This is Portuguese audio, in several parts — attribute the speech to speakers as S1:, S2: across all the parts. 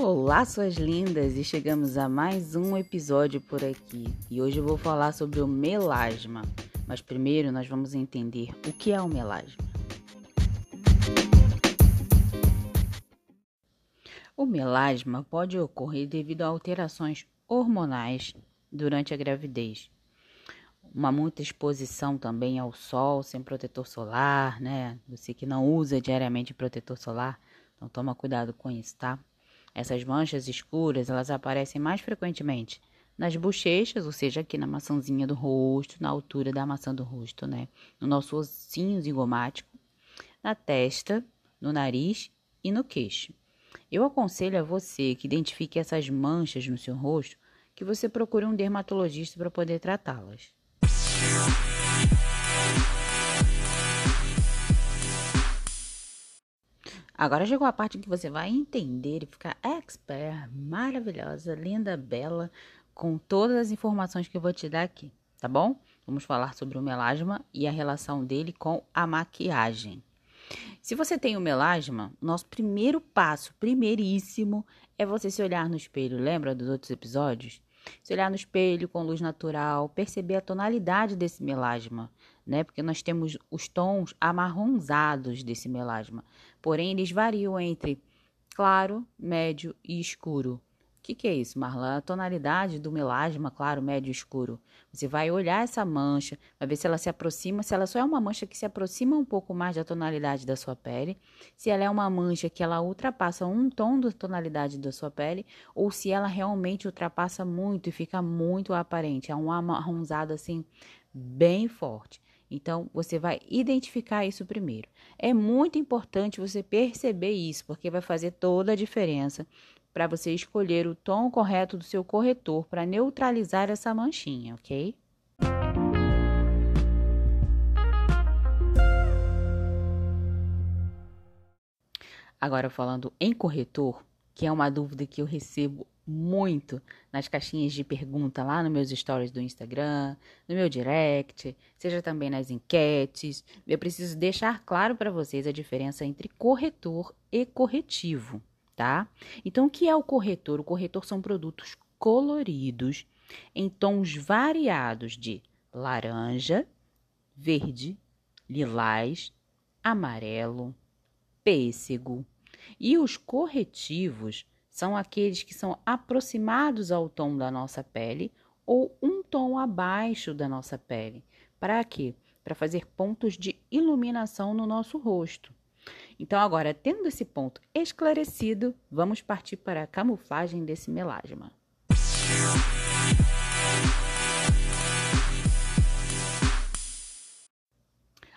S1: Olá, suas lindas, e chegamos a mais um episódio por aqui. E hoje eu vou falar sobre o melasma. Mas primeiro nós vamos entender o que é o melasma. O melasma pode ocorrer devido a alterações hormonais durante a gravidez. Uma muita exposição também ao sol sem protetor solar, né? Você que não usa diariamente protetor solar, então toma cuidado com isso, tá? Essas manchas escuras, elas aparecem mais frequentemente nas bochechas, ou seja, aqui na maçãzinha do rosto, na altura da maçã do rosto, né? No nosso ossinho zigomático, na testa, no nariz e no queixo. Eu aconselho a você que identifique essas manchas no seu rosto que você procure um dermatologista para poder tratá-las. Agora chegou a parte que você vai entender e ficar expert, maravilhosa, linda, bela, com todas as informações que eu vou te dar aqui, tá bom? Vamos falar sobre o melasma e a relação dele com a maquiagem. Se você tem o melasma, nosso primeiro passo, primeiríssimo, é você se olhar no espelho. Lembra dos outros episódios? Se olhar no espelho com luz natural, perceber a tonalidade desse melasma, né? Porque nós temos os tons amarronzados desse melasma. Porém, eles variam entre claro, médio e escuro que, que é isso, Marla? A tonalidade do melasma, claro, médio escuro. Você vai olhar essa mancha, vai ver se ela se aproxima, se ela só é uma mancha que se aproxima um pouco mais da tonalidade da sua pele, se ela é uma mancha que ela ultrapassa um tom da tonalidade da sua pele, ou se ela realmente ultrapassa muito e fica muito aparente, é um amarronzado assim bem forte. Então, você vai identificar isso primeiro. É muito importante você perceber isso, porque vai fazer toda a diferença para você escolher o tom correto do seu corretor para neutralizar essa manchinha, ok? Agora falando em corretor, que é uma dúvida que eu recebo muito nas caixinhas de pergunta lá nos meus stories do Instagram, no meu direct, seja também nas enquetes. Eu preciso deixar claro para vocês a diferença entre corretor e corretivo tá? Então, o que é o corretor? O corretor são produtos coloridos em tons variados de laranja, verde, lilás, amarelo, pêssego. E os corretivos são aqueles que são aproximados ao tom da nossa pele ou um tom abaixo da nossa pele. Para quê? Para fazer pontos de iluminação no nosso rosto. Então, agora, tendo esse ponto esclarecido, vamos partir para a camuflagem desse melasma.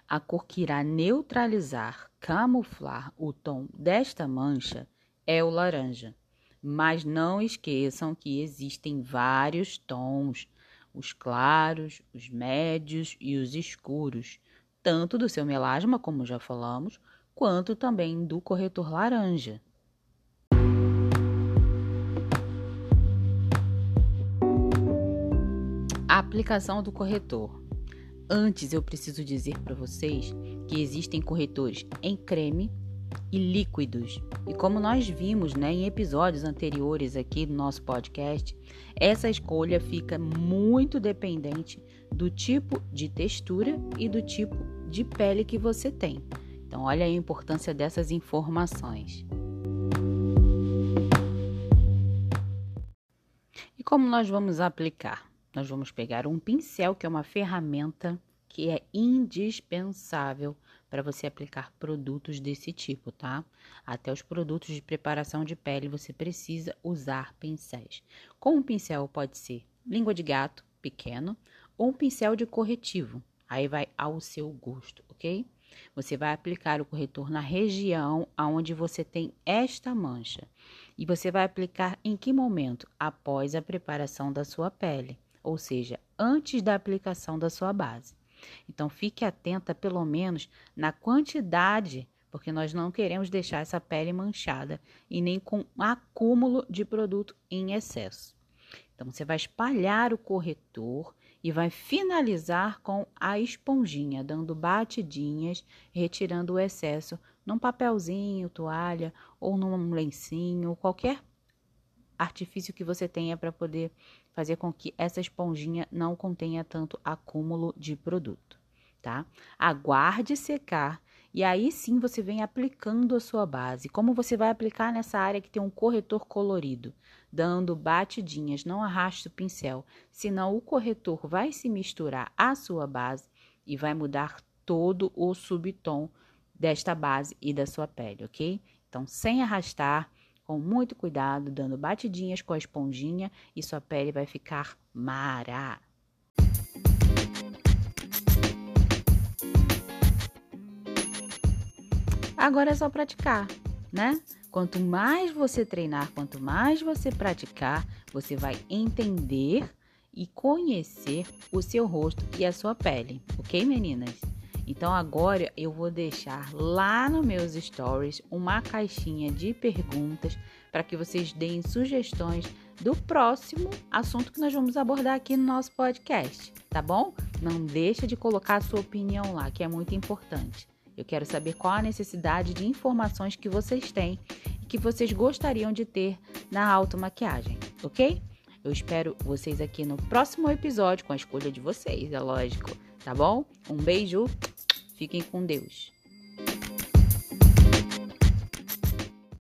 S1: A cor que irá neutralizar, camuflar o tom desta mancha é o laranja. Mas não esqueçam que existem vários tons, os claros, os médios e os escuros, tanto do seu melasma, como já falamos, quanto também do corretor laranja. A aplicação do corretor. Antes eu preciso dizer para vocês que existem corretores em creme e líquidos. E como nós vimos né, em episódios anteriores aqui do nosso podcast, essa escolha fica muito dependente do tipo de textura e do tipo de pele que você tem. Então, olha a importância dessas informações. E como nós vamos aplicar? Nós vamos pegar um pincel, que é uma ferramenta que é indispensável para você aplicar produtos desse tipo, tá? Até os produtos de preparação de pele você precisa usar pincéis. Com um pincel pode ser língua de gato, pequeno, ou um pincel de corretivo. Aí vai ao seu gosto, ok? Você vai aplicar o corretor na região aonde você tem esta mancha. E você vai aplicar em que momento? Após a preparação da sua pele, ou seja, antes da aplicação da sua base. Então fique atenta pelo menos na quantidade, porque nós não queremos deixar essa pele manchada e nem com acúmulo de produto em excesso. Então você vai espalhar o corretor e vai finalizar com a esponjinha, dando batidinhas, retirando o excesso num papelzinho, toalha ou num lencinho, qualquer artifício que você tenha para poder fazer com que essa esponjinha não contenha tanto acúmulo de produto, tá? Aguarde secar e aí sim você vem aplicando a sua base. Como você vai aplicar nessa área que tem um corretor colorido? Dando batidinhas, não arraste o pincel, senão o corretor vai se misturar à sua base e vai mudar todo o subtom desta base e da sua pele, ok? Então, sem arrastar, com muito cuidado, dando batidinhas com a esponjinha e sua pele vai ficar mara. Agora é só praticar, né? Quanto mais você treinar, quanto mais você praticar, você vai entender e conhecer o seu rosto e a sua pele, ok, meninas? Então agora eu vou deixar lá nos meus stories uma caixinha de perguntas para que vocês deem sugestões do próximo assunto que nós vamos abordar aqui no nosso podcast, tá bom? Não deixa de colocar a sua opinião lá, que é muito importante. Eu quero saber qual a necessidade de informações que vocês têm e que vocês gostariam de ter na automaquiagem, ok? Eu espero vocês aqui no próximo episódio com a escolha de vocês, é lógico, tá bom? Um beijo, fiquem com Deus.